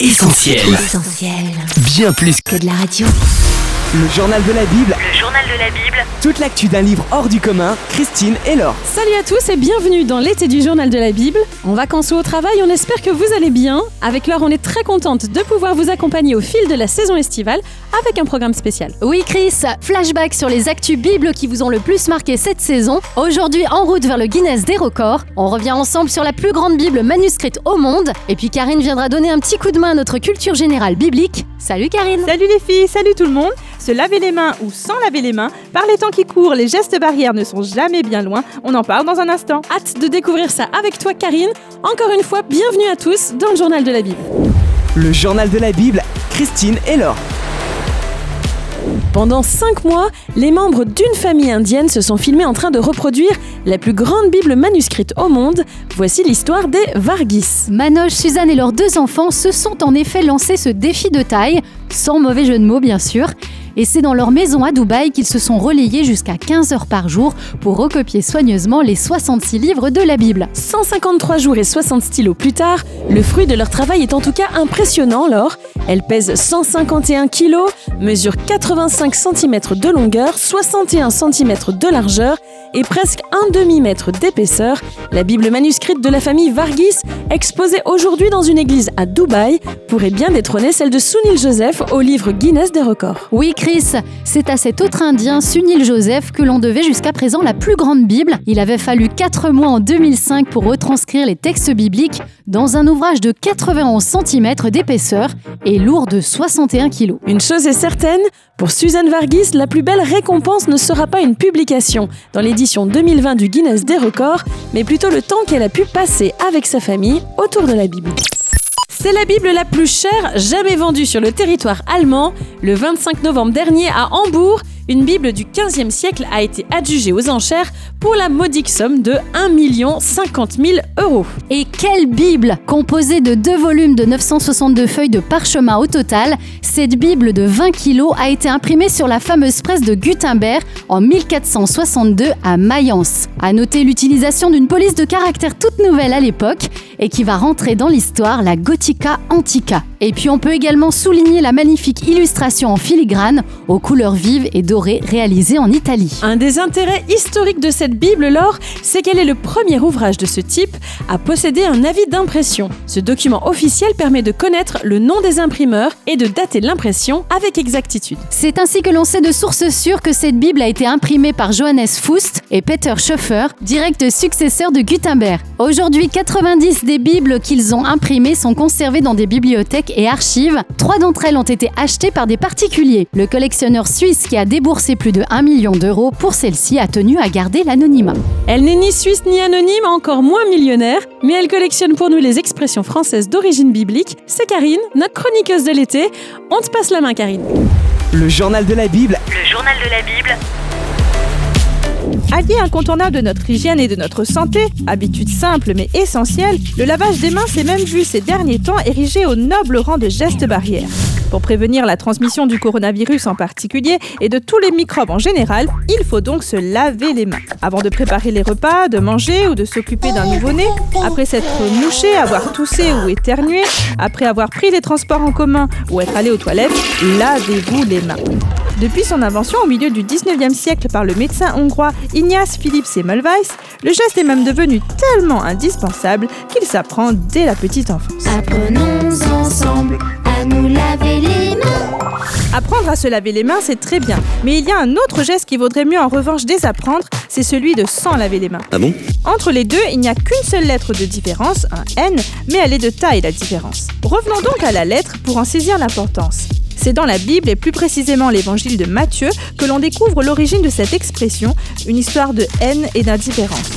Essentiel. Essentiel. Bien plus Que de la radio. Le journal de la Bible, Le journal de la Bible, toute l'actu d'un livre hors du commun, Christine et Laure. Salut à tous et bienvenue dans l'été du journal de la Bible. En vacances ou au travail, on espère que vous allez bien. Avec Laure, on est très contente de pouvoir vous accompagner au fil de la saison estivale avec un programme spécial. Oui Chris, flashback sur les actus Bibles qui vous ont le plus marqué cette saison. Aujourd'hui en route vers le Guinness des records. On revient ensemble sur la plus grande Bible manuscrite au monde. Et puis Karine viendra donner un petit coup de main à notre culture générale biblique. Salut Karine Salut les filles, salut tout le monde Se laver les mains ou sans laver les mains, par les temps qui courent, les gestes barrières ne sont jamais bien loin, on en parle dans un instant. Hâte de découvrir ça avec toi, Karine. Encore une fois, bienvenue à tous dans le journal de la Bible. Le journal de la Bible, Christine et Laure. Pendant 5 mois, les membres d'une famille indienne se sont filmés en train de reproduire la plus grande Bible manuscrite au monde. Voici l'histoire des Varghis. Manoj, Suzanne et leurs deux enfants se sont en effet lancé ce défi de taille, sans mauvais jeu de mots bien sûr. Et c'est dans leur maison à Dubaï qu'ils se sont relayés jusqu'à 15 heures par jour pour recopier soigneusement les 66 livres de la Bible. 153 jours et 60 stylos plus tard, le fruit de leur travail est en tout cas impressionnant, Laure. Elle pèse 151 kg, mesure 85 cm de longueur, 61 cm de largeur et presque un demi-mètre d'épaisseur. La Bible manuscrite de la famille Varghis, exposée aujourd'hui dans une église à Dubaï, pourrait bien détrôner celle de Sunil Joseph au livre Guinness des records. Oui, Chris, c'est à cet autre Indien, Sunil Joseph, que l'on devait jusqu'à présent la plus grande Bible. Il avait fallu 4 mois en 2005 pour retranscrire les textes bibliques dans un ouvrage de 91 cm d'épaisseur et lourd de 61 kg. Une chose est certaine, pour Suzanne Varghis, la plus belle récompense ne sera pas une publication dans l'édition 2020 du Guinness des records, mais plutôt le temps qu'elle a pu passer avec sa famille autour de la Bible. C'est la Bible la plus chère jamais vendue sur le territoire allemand. Le 25 novembre dernier à Hambourg, une Bible du 15e siècle a été adjugée aux enchères pour la modique somme de 1 50 000 euros. Et quelle Bible Composée de deux volumes de 962 feuilles de parchemin au total, cette Bible de 20 kilos a été imprimée sur la fameuse presse de Gutenberg en 1462 à Mayence. À noter l'utilisation d'une police de caractère toute nouvelle à l'époque et qui va rentrer dans l'histoire, la Gothica Antica. Et puis on peut également souligner la magnifique illustration en filigrane aux couleurs vives et dorées réalisée en Italie. Un des intérêts historiques de cette Bible, Laure, c'est qu'elle est le premier ouvrage de ce type à posséder un avis d'impression. Ce document officiel permet de connaître le nom des imprimeurs et de dater l'impression avec exactitude. C'est ainsi que l'on sait de sources sûres que cette Bible a été imprimée par Johannes Fust et Peter Schoeffer, direct successeur de Gutenberg. Aujourd'hui, 90 des Bibles qu'ils ont imprimées sont conservées dans des bibliothèques et archives. Trois d'entre elles ont été achetées par des particuliers. Le collectionneur suisse qui a déboursé plus de 1 million d'euros pour celle-ci a tenu à garder l'anonymat. Elle n'est ni suisse ni anonyme, encore moins millionnaire, mais elle collectionne pour nous les expressions françaises d'origine biblique. C'est Karine, notre chroniqueuse de l'été. On te passe la main, Karine. Le journal de la Bible, le journal de la Bible, Allié incontournable de notre hygiène et de notre santé, habitude simple mais essentielle, le lavage des mains s'est même vu ces derniers temps érigé au noble rang de geste barrière. Pour prévenir la transmission du coronavirus en particulier et de tous les microbes en général, il faut donc se laver les mains. Avant de préparer les repas, de manger ou de s'occuper d'un nouveau-né, après s'être mouché, avoir toussé ou éternué, après avoir pris les transports en commun ou être allé aux toilettes, lavez-vous les mains. Depuis son invention au milieu du 19e siècle par le médecin hongrois Ignace Philippe Semmelweis, le geste est même devenu tellement indispensable qu'il s'apprend dès la petite enfance. Apprenons ensemble à nous laver les mains. Apprendre à se laver les mains, c'est très bien, mais il y a un autre geste qui vaudrait mieux en revanche désapprendre, c'est celui de sans laver les mains. Ah bon? Entre les deux, il n'y a qu'une seule lettre de différence, un N, mais elle est de taille la différence. Revenons donc à la lettre pour en saisir l'importance. C'est dans la Bible et plus précisément l'évangile de Matthieu que l'on découvre l'origine de cette expression, une histoire de haine et d'indifférence.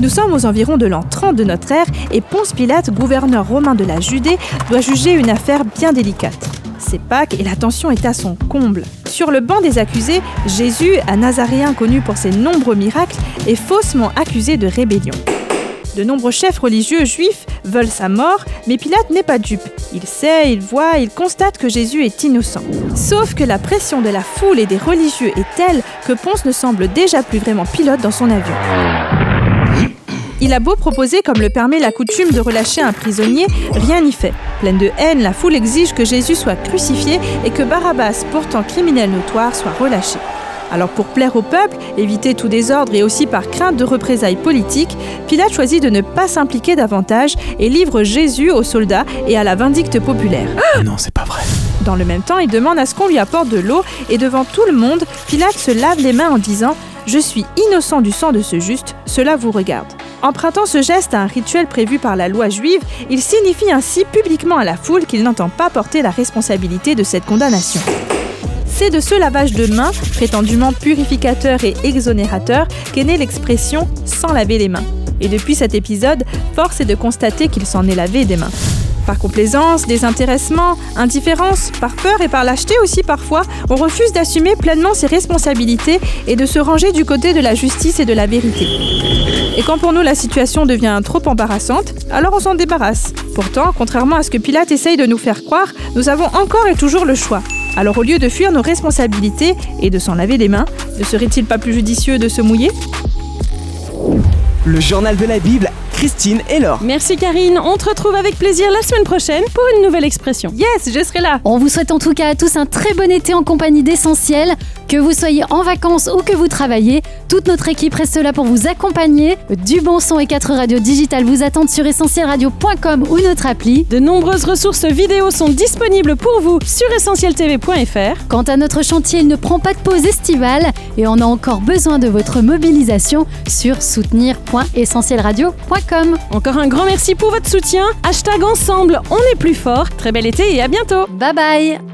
Nous sommes aux environs de l'an 30 de notre ère et Ponce Pilate, gouverneur romain de la Judée, doit juger une affaire bien délicate. C'est Pâques et la tension est à son comble. Sur le banc des accusés, Jésus, un Nazaréen connu pour ses nombreux miracles, est faussement accusé de rébellion. De nombreux chefs religieux juifs veulent sa mort, mais Pilate n'est pas dupe. Il sait, il voit, il constate que Jésus est innocent. Sauf que la pression de la foule et des religieux est telle que Ponce ne semble déjà plus vraiment pilote dans son avion. Il a beau proposer, comme le permet la coutume, de relâcher un prisonnier, rien n'y fait. Pleine de haine, la foule exige que Jésus soit crucifié et que Barabbas, pourtant criminel notoire, soit relâché. Alors pour plaire au peuple, éviter tout désordre et aussi par crainte de représailles politiques, Pilate choisit de ne pas s'impliquer davantage et livre Jésus aux soldats et à la vindicte populaire. Ah non, c'est pas vrai. Dans le même temps, il demande à ce qu'on lui apporte de l'eau et devant tout le monde, Pilate se lave les mains en disant Je suis innocent du sang de ce juste, cela vous regarde. Empruntant ce geste à un rituel prévu par la loi juive, il signifie ainsi publiquement à la foule qu'il n'entend pas porter la responsabilité de cette condamnation. C'est de ce lavage de mains, prétendument purificateur et exonérateur, qu'est née l'expression sans laver les mains. Et depuis cet épisode, force est de constater qu'il s'en est lavé des mains. Par complaisance, désintéressement, indifférence, par peur et par lâcheté aussi parfois, on refuse d'assumer pleinement ses responsabilités et de se ranger du côté de la justice et de la vérité. Et quand pour nous la situation devient trop embarrassante, alors on s'en débarrasse. Pourtant, contrairement à ce que Pilate essaye de nous faire croire, nous avons encore et toujours le choix. Alors au lieu de fuir nos responsabilités et de s'en laver les mains, ne serait-il pas plus judicieux de se mouiller? Le journal de la Bible, Christine et Laure. Merci Karine, on te retrouve avec plaisir la semaine prochaine pour une nouvelle expression. Yes, je serai là On vous souhaite en tout cas à tous un très bon été en compagnie d'Essentiel. Que vous soyez en vacances ou que vous travaillez, toute notre équipe reste là pour vous accompagner. Du bon son et 4 radios digitales vous attendent sur essentielradio.com ou notre appli. De nombreuses ressources vidéo sont disponibles pour vous sur essentieltv.fr. Quant à notre chantier, il ne prend pas de pause estivale et on a encore besoin de votre mobilisation sur soutenir.essentielradio.com. Encore un grand merci pour votre soutien. Hashtag ensemble, on est plus fort. Très bel été et à bientôt. Bye bye